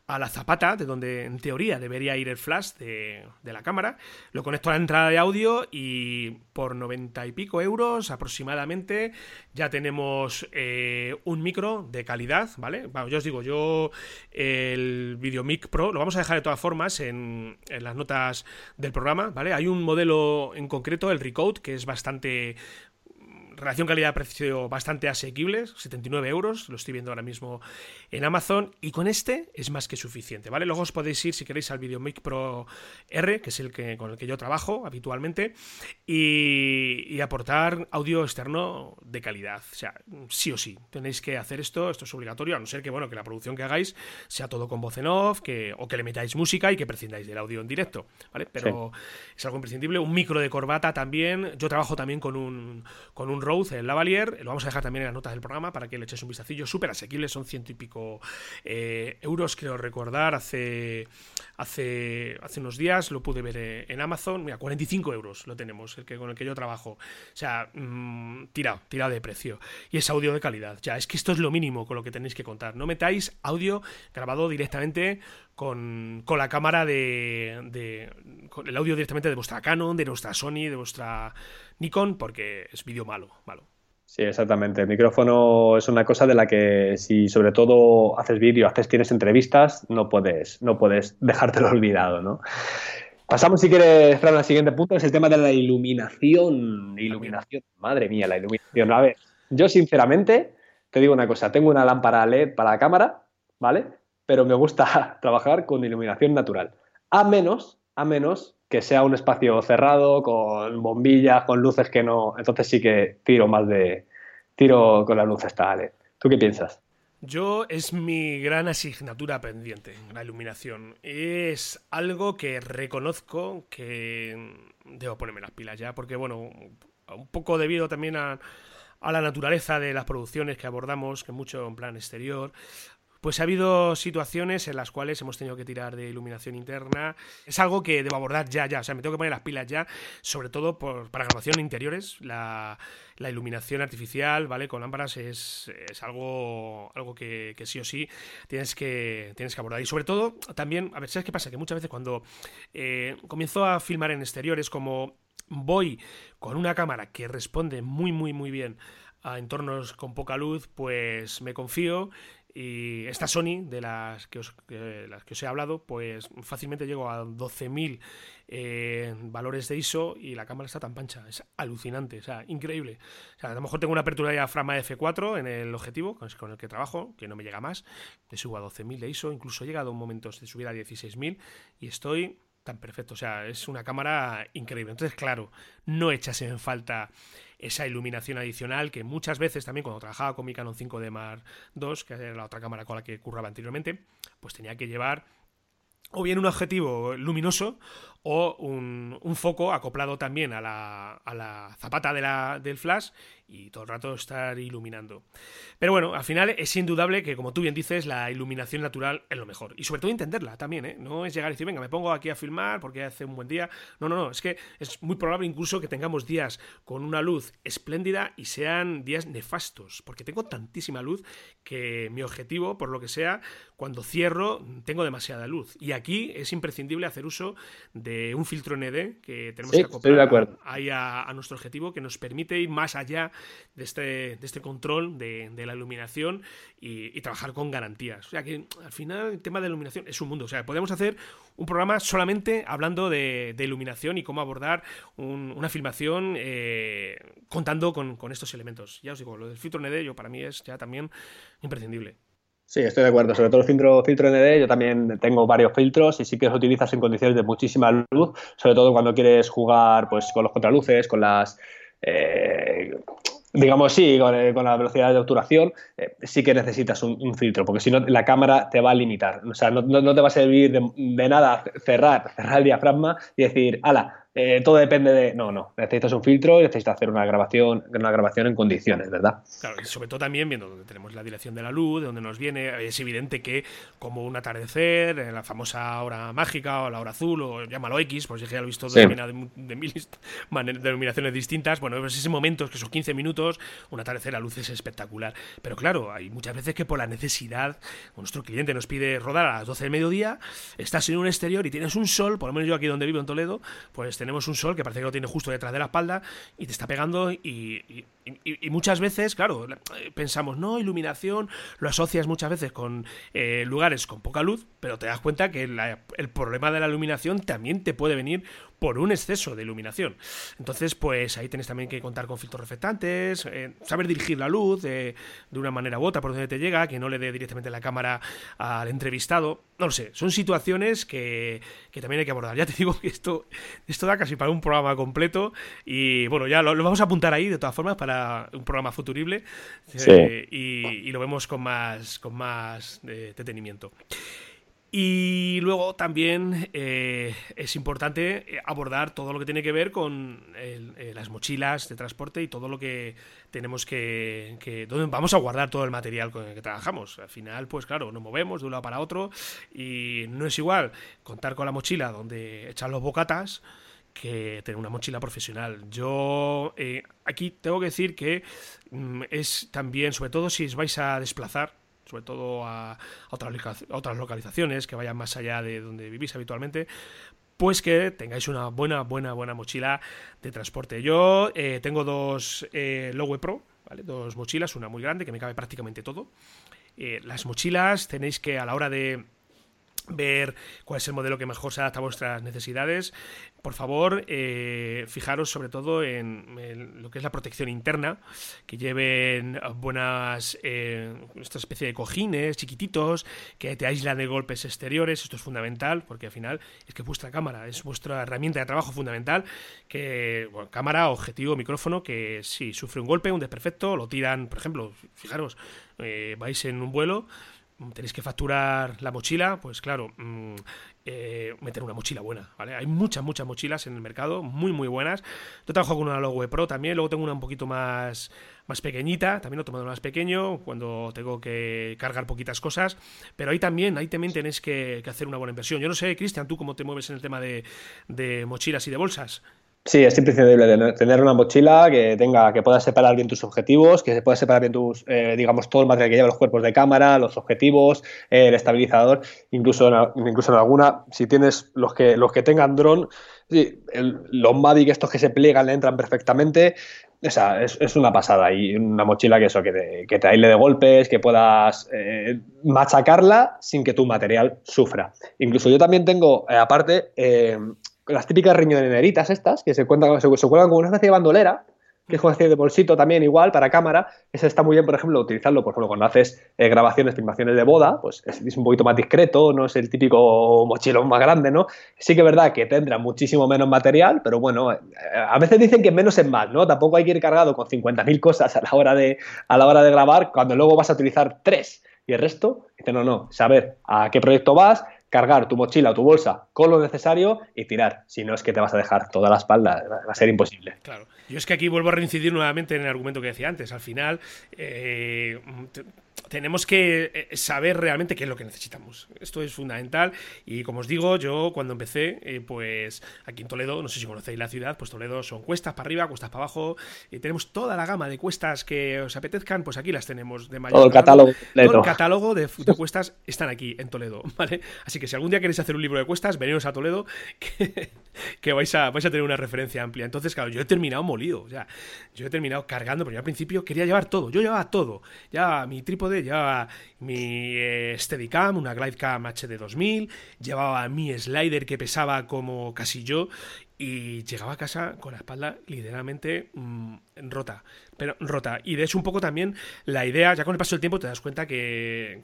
a la zapata, de donde en teoría debería ir el flash de, la cámara. Lo conecto a la entrada de audio y por 90 y pico euros aproximadamente ya tenemos eh, un micro de calidad, ¿vale? Yo os digo, yo el VideoMic Pro lo vamos a dejar de todas formas en, en las notas del programa, ¿vale? Hay un modelo en concreto, el Recode, que es bastante relación calidad-precio bastante asequibles, 79 euros, lo estoy viendo ahora mismo en Amazon, y con este es más que suficiente, ¿vale? Luego os podéis ir, si queréis, al VideoMic Pro R, que es el que, con el que yo trabajo habitualmente, y, aportar audio externo de calidad. O sea, sí o sí, tenéis que hacer esto, esto es obligatorio, a no ser que, bueno, que la producción que hagáis sea todo con voz en off, que, o que le metáis música y que prescindáis del audio en directo, ¿vale? Pero es algo imprescindible. Un micro de corbata también, yo trabajo también con un, con un Rode, el Lavalier, lo vamos a dejar también en las notas del programa para que le echéis un vistacillo, súper asequible, son ciento y pico eh, euros, creo recordar, hace, hace, hace unos días lo pude ver eh, en Amazon, mira, 45 euros lo tenemos, el que, con el que yo trabajo, o sea, mmm, tirado, tirado de precio, y es audio de calidad, ya, es que esto es lo mínimo con lo que tenéis que contar, no metáis audio grabado directamente con, con la cámara de, de, con el audio directamente de vuestra Canon, de nuestra Sony, de vuestra Nikon porque es vídeo malo, malo. Sí, exactamente. El micrófono es una cosa de la que si sobre todo haces vídeo, haces, tienes entrevistas, no puedes, no puedes dejártelo (laughs) olvidado, ¿no? Pasamos, si quieres, Fran, al siguiente punto, es el tema de la iluminación. Iluminación, madre mía, la iluminación. A ver, yo sinceramente te digo una cosa, tengo una lámpara LED para la cámara, ¿vale? Pero me gusta (laughs) trabajar con iluminación natural. A menos, a menos que sea un espacio cerrado, con bombillas, con luces que no. Entonces sí que tiro más de. Tiro con las luces tal. ¿Tú qué piensas? Yo es mi gran asignatura pendiente, la iluminación. Es algo que reconozco que debo ponerme las pilas ya, porque bueno, un poco debido también a, a la naturaleza de las producciones que abordamos, que mucho en plan exterior, pues ha habido situaciones en las cuales hemos tenido que tirar de iluminación interna. Es algo que debo abordar ya, ya. O sea, me tengo que poner las pilas ya, sobre todo por, para grabación interiores. La, iluminación artificial, ¿vale? Con lámparas es, algo, algo que, sí o sí tienes que, tienes que abordar. Y sobre todo, también, a ver, ¿sabes qué pasa? Que muchas veces cuando eh, comienzo a filmar en exteriores, como voy con una cámara que responde muy, muy, muy bien a entornos con poca luz, pues me confío y esta Sony, de las que, os, que os he hablado, pues fácilmente llego a 12.000 eh, valores de ISO y la cámara está tan pancha. Es alucinante, o sea, increíble. O sea, a lo mejor tengo una apertura de diafragma F4 en el objetivo con el que trabajo, que no me llega más. Me subo a 12.000 de ISO, incluso he llegado a momentos de subir a 16.000 y estoy tan perfecto. O sea, es una cámara increíble. Entonces, claro, no echas en falta esa iluminación adicional que muchas veces también cuando trabajaba con mi Canon 5D Mark II, que era la otra cámara con la que curraba anteriormente, pues tenía que llevar o bien un objetivo luminoso o un, foco acoplado también a la, a la zapata del flash y todo el rato estar iluminando. Pero bueno, al final es indudable que, como tú bien dices, la iluminación natural es lo mejor. Y sobre todo entenderla también, ¿eh? No es llegar y decir, venga, me pongo aquí a filmar porque hace un buen día. No, no, no, es que es muy probable incluso que tengamos días con una luz espléndida y sean días nefastos, porque tengo tantísima luz que mi objetivo, por lo que sea, cuando cierro, tengo demasiada luz. Y aquí es imprescindible hacer uso de un filtro ND que tenemos que acoplar ahí a nuestro objetivo que nos permite ir más allá de este, de este control de, la iluminación y, trabajar con garantías. O sea que al final el tema de iluminación es un mundo. O sea, podemos hacer un programa solamente hablando de, iluminación y cómo abordar una filmación eh, contando con, estos elementos. Ya os digo, lo del filtro ND yo para mí es ya también imprescindible. Sí, estoy de acuerdo. Sobre todo el filtro, filtro ND, yo también tengo varios filtros y sí que los utilizas en condiciones de muchísima luz, sobre todo cuando quieres jugar pues, con los contraluces, con las... Eh, digamos, sí, con, eh, la velocidad de obturación, eh, sí que necesitas un, filtro, porque si no, la cámara te va a limitar. O sea, no, te va a servir de, de, nada cerrar, cerrar el diafragma y decir, ala, eh, todo depende de. No, no. Necesitas un filtro y necesitas hacer una grabación, una grabación en condiciones, ¿verdad? Claro, y sobre todo también viendo donde tenemos la dirección de la luz, de donde nos viene, es evidente que, como un atardecer, en la famosa hora mágica o la hora azul, o llámalo X, por si ya lo he visto de, de, mil (laughs) denominaciones distintas, bueno, pues ese momento, que son 15 minutos, un atardecer la luz es espectacular. Pero claro, hay muchas veces que por la necesidad, nuestro cliente nos pide rodar a las 12 del mediodía, estás en un exterior y tienes un sol, por lo menos yo aquí donde vivo en Toledo, pues tenemos un sol que parece que lo tiene justo detrás de la espalda y te está pegando y, muchas veces, claro, pensamos, no, iluminación, lo asocias muchas veces con eh, lugares con poca luz, pero te das cuenta que el problema de la iluminación también te puede venir por un exceso de iluminación. Entonces, pues ahí tienes también que contar con filtros reflectantes, eh, saber dirigir la luz de, una manera u otra por donde te llega, que no le dé directamente la cámara al entrevistado. No lo sé, son situaciones que, también hay que abordar. Ya te (laughs) digo que esto, esto da casi para un programa completo y bueno, ya lo, vamos a apuntar ahí de todas formas para un programa futurible eh, y, lo vemos con más, con más eh, detenimiento. Y luego también eh, es importante eh, abordar todo lo que tiene que ver con eh, las mochilas de transporte y todo lo que tenemos que, que, donde vamos a guardar todo el material con el que trabajamos. Al final, pues claro, nos movemos de un lado para otro y no es igual contar con la mochila donde echan los bocatas que tener una mochila profesional. Yo aquí tengo que decir que mm, es también, sobre todo si os vais a desplazar, sobre todo a, otras, localizaciones que vayan más allá de donde vivís habitualmente, pues que tengáis una buena, buena, buena mochila de transporte. Yo eh, tengo dos eh, Lowe Pro, ¿vale? dos mochilas, una muy grande que me cabe prácticamente todo. Eh, las mochilas tenéis que a la hora de ver cuál es el modelo que mejor se adapta a vuestras necesidades. Por favor, eh, fijaros sobre todo en, lo que es la protección interna, que lleven buenas, eh, esta especie de cojines chiquititos que te aíslan de golpes exteriores. Esto es fundamental porque al final es que vuestra cámara es vuestra herramienta de trabajo fundamental. Que cámara, objetivo, micrófono, que si sufre un golpe, un desperfecto, lo tiran, por ejemplo, fijaros, eh, vais en un vuelo tenéis que facturar la mochila, pues claro, mm, eh, meter una mochila buena, ¿vale? Hay muchas, muchas mochilas en el mercado, muy, muy buenas. Yo trabajo con una Logo Pro también, luego tengo una un poquito más, más pequeñita, también lo he tomado más pequeño, cuando tengo que cargar poquitas cosas, pero ahí también, ahí también tenéis que, hacer una buena inversión. Yo no sé, Cristian, tú cómo te mueves en el tema de, de mochilas y de bolsas. Sí, es imprescindible tener una mochila que tenga, que pueda separar bien tus objetivos, que se pueda separar bien tus, eh, digamos, todo el material que lleva los cuerpos de cámara, los objetivos, eh, el estabilizador, incluso en, incluso en alguna, si tienes los que, los que tengan dron, sí, los Mavic estos que se pliegan le entran perfectamente. O sea, es, una pasada y una mochila que eso, que te, que te aísle de golpes, que puedas eh, machacarla sin que tu material sufra. Incluso yo también tengo, aparte, las típicas riñoneritas estas, que se, cuentan, se, cuelgan como una especie de bandolera, que es una especie de bolsito también igual para cámara. Eso está muy bien, por ejemplo, utilizarlo, por ejemplo, cuando haces eh, grabaciones, filmaciones de boda, pues es, un poquito más discreto, no es el típico mochilón más grande, ¿no? Sí que es verdad que tendrá muchísimo menos material, pero bueno, eh, a veces dicen que menos es más, ¿no? Tampoco hay que ir cargado con 50.000 cosas a la, hora de, a la hora de grabar cuando luego vas a utilizar tres. Y el resto, dice, no, no, saber a qué proyecto vas, cargar tu mochila o tu bolsa con lo necesario y tirar. Si no es que te vas a dejar toda la espalda, va a ser imposible. Claro. Yo es que aquí vuelvo a reincidir nuevamente en el argumento que decía antes. Al final, eh, tenemos que eh, saber realmente qué es lo que necesitamos. Esto es fundamental y como os digo, yo cuando empecé, eh, pues aquí en Toledo, no sé si conocéis la ciudad, pues Toledo son cuestas para arriba, cuestas para abajo, y tenemos toda la gama de cuestas que os apetezcan, pues aquí las tenemos de mayor. Todo el catálogo. Todo el catálogo de, cuestas están aquí en Toledo, (laughs) ¿vale? Así que si algún día queréis hacer un libro de cuestas, veniros a Toledo, (laughs) que, vais, a, vais a tener una referencia amplia. Entonces, claro, yo he terminado molido, o sea, yo he terminado cargando, pero yo al principio quería llevar todo, yo llevaba todo, ya mi trípode llevaba mi eh, Steadicam, una Glidecam HD 2000, llevaba mi slider que pesaba como casi yo y llegaba a casa con la espalda literalmente mm, rota. Pero rota. Y de hecho, un poco también la idea, ya con el paso del tiempo te das cuenta que,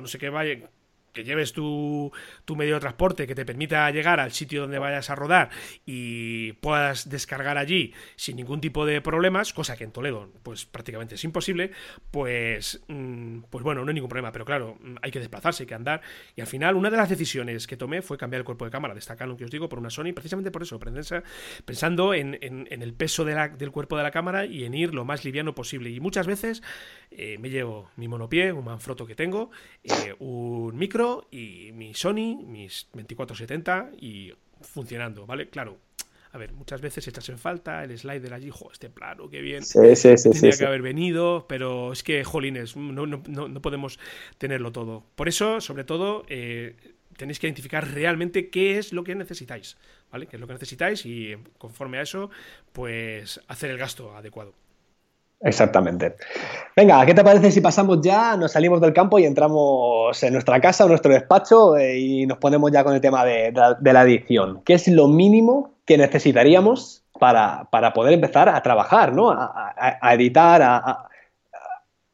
no sé qué vaya, que lleves tu, medio de transporte que te permita llegar al sitio donde vayas a rodar y puedas descargar allí sin ningún tipo de problemas, cosa que en Toledo pues prácticamente es imposible, pues, mm, pues bueno, no hay ningún problema, pero claro, mm, hay que desplazarse, hay que andar. Y al final una de las decisiones que tomé fue cambiar el cuerpo de cámara de esta Canon que os digo por una Sony, precisamente por eso, pensando en, el peso del cuerpo de la cámara y en ir lo más liviano posible. Y muchas veces eh, me llevo mi monopié, un Manfrotto que tengo, eh, un micro, y mi Sony, mis 2470 y funcionando, ¿vale? Claro, a ver, muchas veces echas en falta el slider allí, jo, este plano, qué bien. Sí, sí, sí, Tendría que haber venido, pero es que, jolines, no, no, no, podemos tenerlo todo. Por eso, sobre todo, eh, tenéis que identificar realmente qué es lo que necesitáis, ¿vale? Qué es lo que necesitáis y conforme a eso, pues hacer el gasto adecuado. Exactamente. Venga, ¿qué te parece si pasamos ya, nos salimos del campo y entramos en nuestra casa o nuestro despacho eh, y nos ponemos ya con el tema de, la edición? ¿Qué es lo mínimo que necesitaríamos para, poder empezar a trabajar, ¿no? a, editar, a,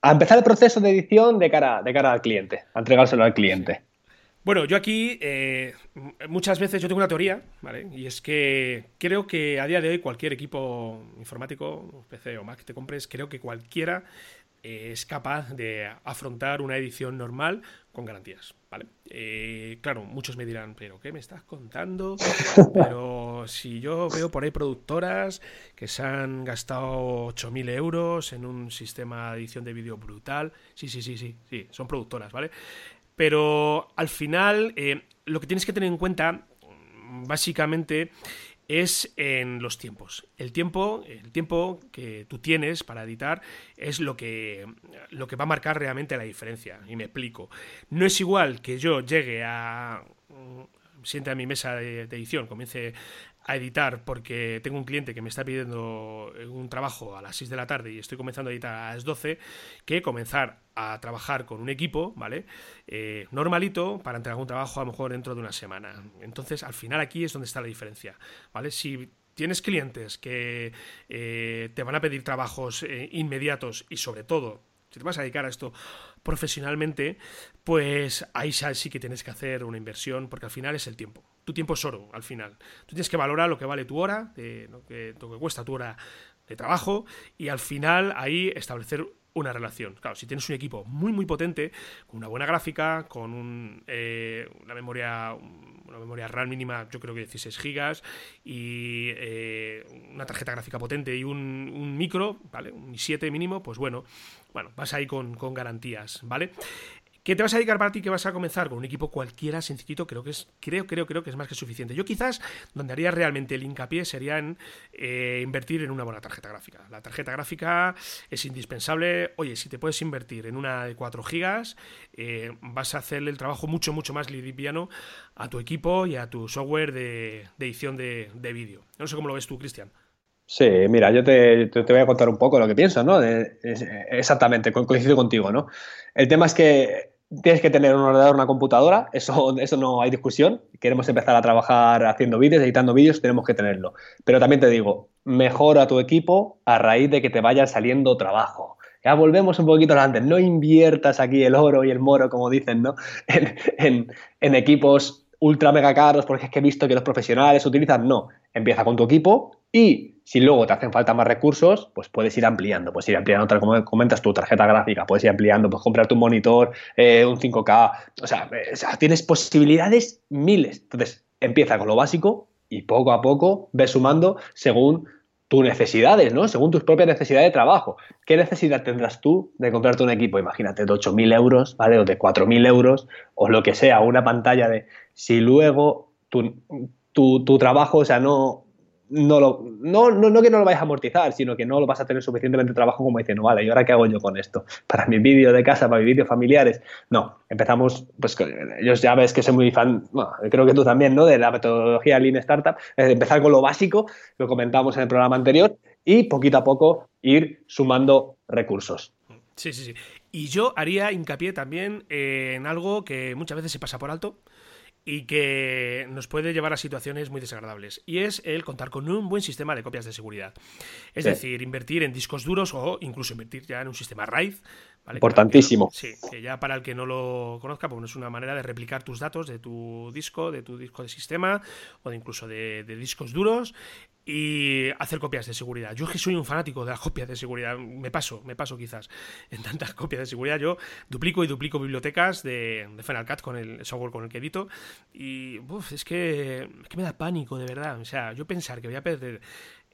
empezar el proceso de edición de cara, de cara al cliente, a entregárselo al cliente? Bueno, yo aquí eh, muchas veces yo tengo una teoría, ¿vale? Y es que creo que a día de hoy cualquier equipo informático, PC o Mac que te compres, creo que cualquiera eh, es capaz de afrontar una edición normal con garantías, ¿vale? Eh, claro, muchos me dirán, pero ¿qué me estás contando? (laughs) Pero si yo veo por ahí productoras que se han gastado 8.000 euros en un sistema de edición de vídeo brutal, sí, sí, sí, sí, sí, son productoras, ¿vale? Pero al final, eh, lo que tienes que tener en cuenta, básicamente, es en los tiempos. El tiempo, el tiempo que tú tienes para editar es lo que, lo que va a marcar realmente la diferencia. Y me explico. No es igual que yo llegue a siente a mi mesa de, edición, comience a editar porque tengo un cliente que me está pidiendo un trabajo a las 6 de la tarde y estoy comenzando a editar a las 12, que comenzar a trabajar con un equipo, ¿vale? Eh, normalito para entregar un trabajo a lo mejor dentro de una semana. Entonces, al final aquí es donde está la diferencia, ¿vale? Si tienes clientes que eh, te van a pedir trabajos eh, inmediatos y sobre todo, si te vas a dedicar a esto profesionalmente, pues ahí sí que tienes que hacer una inversión porque al final es el tiempo tu tiempo es oro al final. Tú tienes que valorar lo que vale tu hora, lo, que, lo que cuesta tu hora de trabajo y al final ahí establecer una relación. Claro, si tienes un equipo muy muy potente, con una buena gráfica, con un, eh, una memoria una memoria RAM mínima, yo creo que 16 gigas y eh, una tarjeta gráfica potente y un, un, micro, ¿vale? Un i7 mínimo, pues bueno, bueno, vas ahí con, con garantías, ¿vale? ¿Qué te vas a dedicar para ti? Que vas a comenzar con un equipo cualquiera sencillito, creo que es, creo, creo, creo que es más que suficiente. Yo quizás donde haría realmente el hincapié sería en eh, invertir en una buena tarjeta gráfica. La tarjeta gráfica es indispensable. Oye, si te puedes invertir en una de 4 gigas, eh, vas a hacerle el trabajo mucho, mucho más liviano a tu equipo y a tu software de, edición de, vídeo. No sé cómo lo ves tú, Cristian. Sí, mira, yo te, voy a contar un poco lo que pienso, ¿no? exactamente, coincido contigo, ¿no? El tema es que tienes que tener un ordenador, una computadora, eso, no hay discusión. Queremos empezar a trabajar haciendo vídeos, editando vídeos, tenemos que tenerlo. Pero también te digo, mejora tu equipo a raíz de que te vaya saliendo trabajo. Ya volvemos un poquito antes, no inviertas aquí el oro y el moro, como dicen, ¿no? (laughs) En, en equipos ultra mega caros, porque es que he visto que los profesionales utilizan, no. Empieza con tu equipo y si luego te hacen falta más recursos, pues puedes ir ampliando, puedes ir ampliando, tal como comentas tu tarjeta gráfica, puedes ir ampliando, puedes comprarte un monitor, eh, un 5K, o sea, o sea, tienes posibilidades miles. Entonces, empieza con lo básico y poco a poco ves sumando según tus necesidades, ¿no? Según tus propias necesidades de trabajo. ¿Qué necesidad tendrás tú de comprarte un equipo? Imagínate, de 8.000 euros, ¿vale? O de 4.000 euros, o lo que sea, una pantalla de... Si luego tu, tu, tu trabajo, o sea, no, no, lo, no, no, que no lo vayas a amortizar, sino que no lo vas a tener suficientemente trabajo como diciendo, vale, ¿y ahora qué hago yo con esto? Para mi vídeo de casa, para mis vídeos familiares. No, empezamos, pues yo ya ves que soy muy fan, creo que tú también, ¿no? De la metodología Lean Startup, empezar con lo básico, lo comentamos en el programa anterior, y poquito a poco ir sumando recursos. Sí, sí, sí. Y yo haría hincapié también en algo que muchas veces se pasa por alto, y que nos puede llevar a situaciones muy desagradables. Y es el contar con un buen sistema de copias de seguridad. Es decir, invertir en discos duros o incluso invertir ya en un sistema RAID. Importantísimo. sí, que ya para el que no lo conozca, pues es una manera de replicar tus datos de tu disco, de tu disco de sistema o de incluso de, de discos duros y hacer copias de seguridad. Yo es que soy un fanático de las copias de seguridad. Me paso, me paso quizás en tantas copias de seguridad. Yo duplico y duplico bibliotecas de, de Final Cut con el software con el que edito. Y es, que, es que me da pánico, de verdad. O sea, yo pensar que voy a perder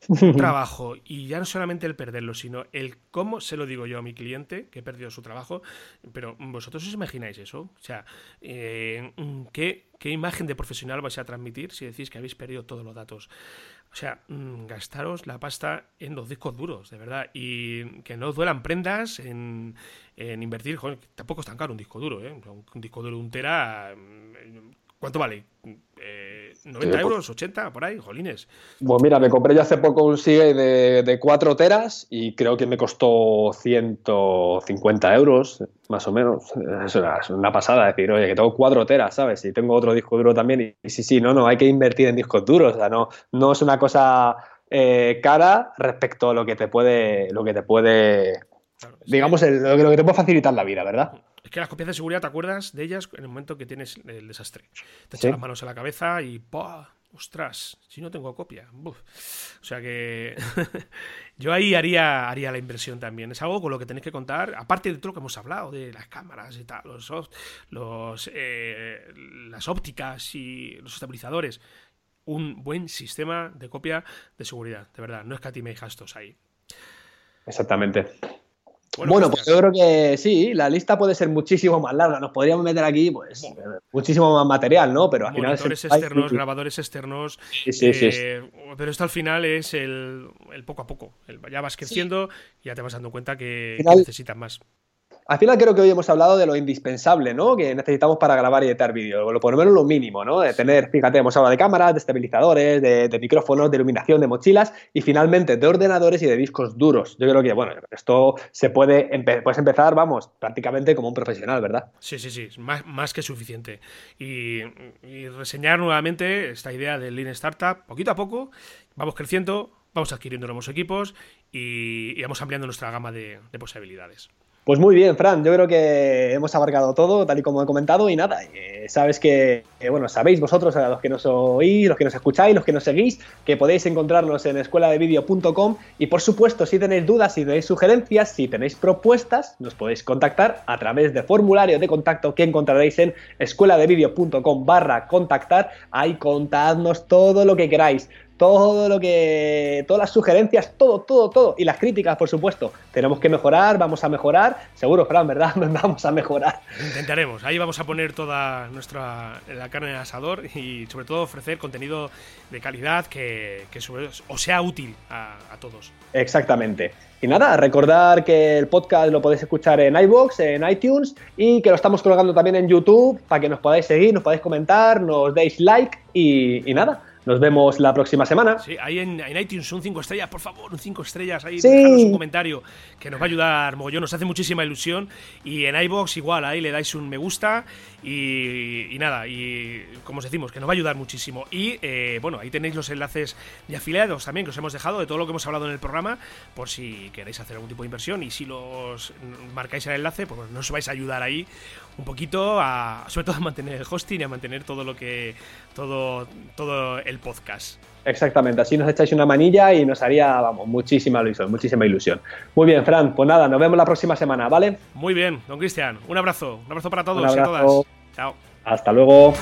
un (laughs) trabajo y ya no solamente el perderlo, sino el cómo se lo digo yo a mi cliente que he perdido su trabajo. Pero vosotros os imagináis eso. O sea, eh, ¿qué, ¿qué imagen de profesional vais a transmitir si decís que habéis perdido todos los datos? O sea, mm, gastaros la pasta en los discos duros, de verdad. Y que no os duelan prendas en, invertir. Joder, tampoco es tan caro un disco duro, ¿eh? Un, disco duro de un tera. Mm, ¿Cuánto vale? Eh, ¿90 euros? ¿80? Por ahí, jolines. Pues mira, me compré yo hace poco un SIGE de, de 4 teras y creo que me costó 150 euros, más o menos. Es una, es una pasada decir, oye, que tengo 4 teras, ¿sabes? Y tengo otro disco duro también. Y, sí, sí, no, no, hay que invertir en discos duros. O sea, no, no es una cosa eh, cara respecto a lo que te puede, lo que te puede, digamos, que, lo que te puede facilitar la vida, ¿verdad? Es que las copias de seguridad te acuerdas de ellas en el momento que tienes el desastre. Te echas las manos a la cabeza y ¡pah! ostras, si no tengo copia. O sea que (laughs) yo ahí haría, haría la inversión también. Es algo con lo que tenéis que contar, aparte de todo lo que hemos hablado, de las cámaras y tal, los, los eh, las ópticas y los estabilizadores. Un buen sistema de copia de seguridad, de verdad. No es que me gastos ahí. Exactamente. Bueno, pues, yo creo que sí, la lista puede ser muchísimo más larga. Nos podríamos meter aquí, pues, muchísimo más material, ¿no? Pero al final. externos, grabadores externos. Sí, sí, sí, eh, pero esto al final es el, poco a poco. ya vas creciendo y ya te vas dando cuenta que, que necesitas más. Al final creo que hoy hemos hablado de lo indispensable, ¿no? Que necesitamos para grabar y editar vídeo, por lo menos lo mínimo, ¿no? De tener, fíjate, hemos hablado de cámaras, de estabilizadores, de, micrófonos, de iluminación, de mochilas y finalmente de ordenadores y de discos duros. Yo creo que, bueno, esto se puede puedes empezar, vamos, prácticamente como un profesional, ¿verdad? Sí, sí, sí, más, más que suficiente. Y, reseñar nuevamente esta idea del Lean Startup, poquito a poco, vamos creciendo, vamos adquiriendo nuevos equipos y, vamos ampliando nuestra gama de posibilidades. Pues muy bien, Fran, yo creo que hemos abarcado todo, tal y como he comentado, y nada, eh, sabes que, bueno, sabéis vosotros, a los que nos oís, los que nos escucháis, los que nos seguís, que podéis encontrarnos en escueladevideo.com y por supuesto, si tenéis dudas, si tenéis sugerencias, si tenéis propuestas, nos podéis contactar a través de formulario de contacto que encontraréis en escueladevideo.com barra contactar, ahí contadnos todo lo que queráis todo lo que, todas las sugerencias, todo, todo, todo, y las críticas, por supuesto. Tenemos que mejorar, vamos a mejorar, seguro, Fran, ¿verdad? (laughs) vamos a mejorar. Intentaremos, ahí vamos a poner toda nuestra la carne en el asador y sobre todo ofrecer contenido de calidad que, que os sea útil a, todos. Exactamente. Y nada, recordar que el podcast lo podéis escuchar en iBox, en iTunes y que lo estamos colgando también en YouTube para que nos podáis seguir, nos podáis comentar, nos deis like y nada. Nos vemos la próxima semana. Sí, ahí en, iTunes un 5 estrellas, por favor, un 5 estrellas. Ahí sí. un comentario que nos va a ayudar mogollón, nos hace muchísima ilusión. Y en iBox igual, ahí le dais un me gusta y, nada, y como os decimos, que nos va a ayudar muchísimo. Y eh, bueno, ahí tenéis los enlaces de afiliados también que os hemos dejado de todo lo que hemos hablado en el programa, por si queréis hacer algún tipo de inversión. Y si los marcáis el enlace, pues nos vais a ayudar ahí un poquito a, sobre todo a mantener el hosting y a mantener todo lo que, todo, todo el podcast. Exactamente, así nos echáis una manilla y nos haría, vamos, muchísima ilusión, muchísima ilusión. Muy bien, Fran, pues nada, nos vemos la próxima semana, ¿vale? Muy bien, don Cristian, un abrazo, un abrazo para todos y a todas. Chao. Hasta luego.